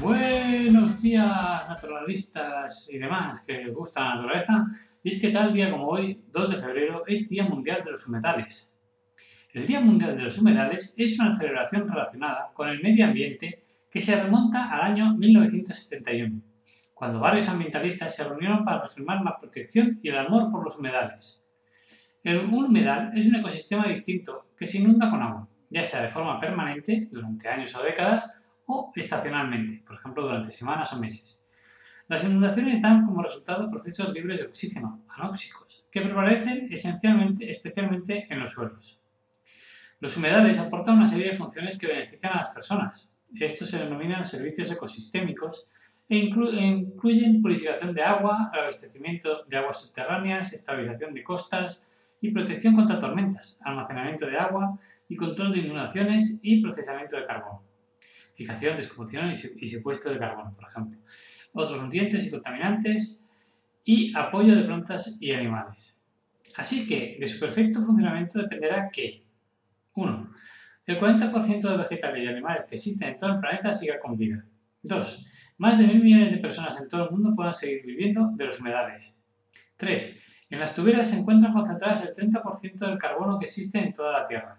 Buenos días, naturalistas y demás que les gusta la naturaleza. Y es que tal día como hoy, 2 de febrero, es Día Mundial de los Humedales. El Día Mundial de los Humedales es una celebración relacionada con el medio ambiente que se remonta al año 1971, cuando varios ambientalistas se reunieron para afirmar la protección y el amor por los humedales. El, humedal es un ecosistema distinto que se inunda con agua, ya sea de forma permanente, durante años o décadas, o estacionalmente, por ejemplo durante semanas o meses. Las inundaciones dan como resultado procesos libres de oxígeno, anóxicos, que prevalecen esencialmente, especialmente en los suelos. Los humedales aportan una serie de funciones que benefician a las personas. Estos se denominan servicios ecosistémicos e e incluyen purificación de agua, abastecimiento de aguas subterráneas, estabilización de costas y protección contra tormentas, almacenamiento de agua y control de inundaciones y procesamiento de carbono fijación, descomposición y secuestro de carbono, por ejemplo. Otros nutrientes y contaminantes y apoyo de plantas y animales. Así que de su perfecto funcionamiento dependerá que 1. El 40% de vegetales y animales que existen en todo el planeta siga con vida. 2. Más de mil millones de personas en todo el mundo puedan seguir viviendo de los humedales. 3. En las tuberas se encuentran concentradas el 30% del carbono que existe en toda la Tierra.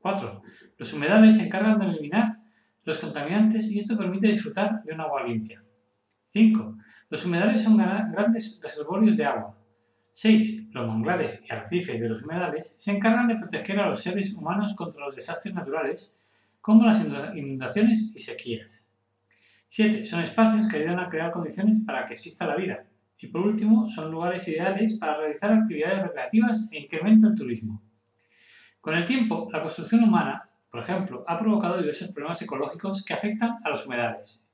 4. Los humedales se encargan de eliminar los contaminantes y esto permite disfrutar de un agua limpia. 5. Los humedales son grandes reservorios de agua. 6. Los manglares y arrecifes de los humedales se encargan de proteger a los seres humanos contra los desastres naturales, como las inundaciones y sequías. 7. Son espacios que ayudan a crear condiciones para que exista la vida. Y por último, son lugares ideales para realizar actividades recreativas e incremento el turismo. Con el tiempo, la construcción humana por ejemplo, ha provocado diversos problemas ecológicos que afectan a los humedales.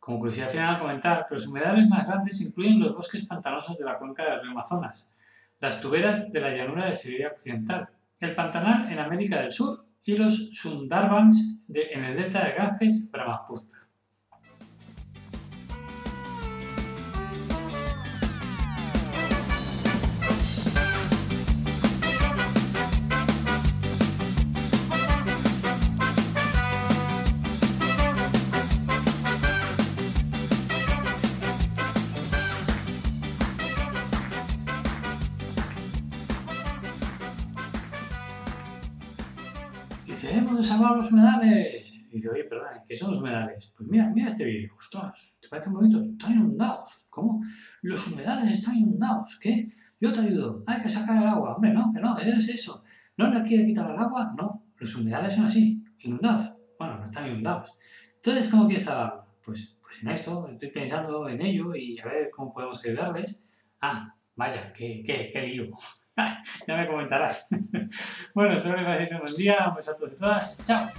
Como curiosidad final, comentar que los humedales más grandes incluyen los bosques pantanosos de la cuenca del río Amazonas, las tuberas de la llanura de Siberia Occidental, el Pantanal en América del Sur y los Sundarbans en el delta de Ganges, Brahmaputra. Debemos de salvar los humedales. Y dice, oye, perdón, ¿qué son los humedales? Pues mira, mira este vídeo. Ostras, ¿te parece bonito? Están inundados. ¿Cómo? Los humedales están inundados. ¿Qué? Yo te ayudo. Hay que sacar el agua. Hombre, no, que no, eso es eso. ¿No le quiere quitar el agua? No. Los humedales son así, inundados. Bueno, no están inundados. Entonces, ¿cómo quieres salvarlo? Pues, pues en esto, estoy pensando en ello y a ver cómo podemos ayudarles. Ah, vaya, qué, qué, qué lío. ya me comentarás. bueno, espero que paséis un buen día. Un beso a todos y todas. Chao.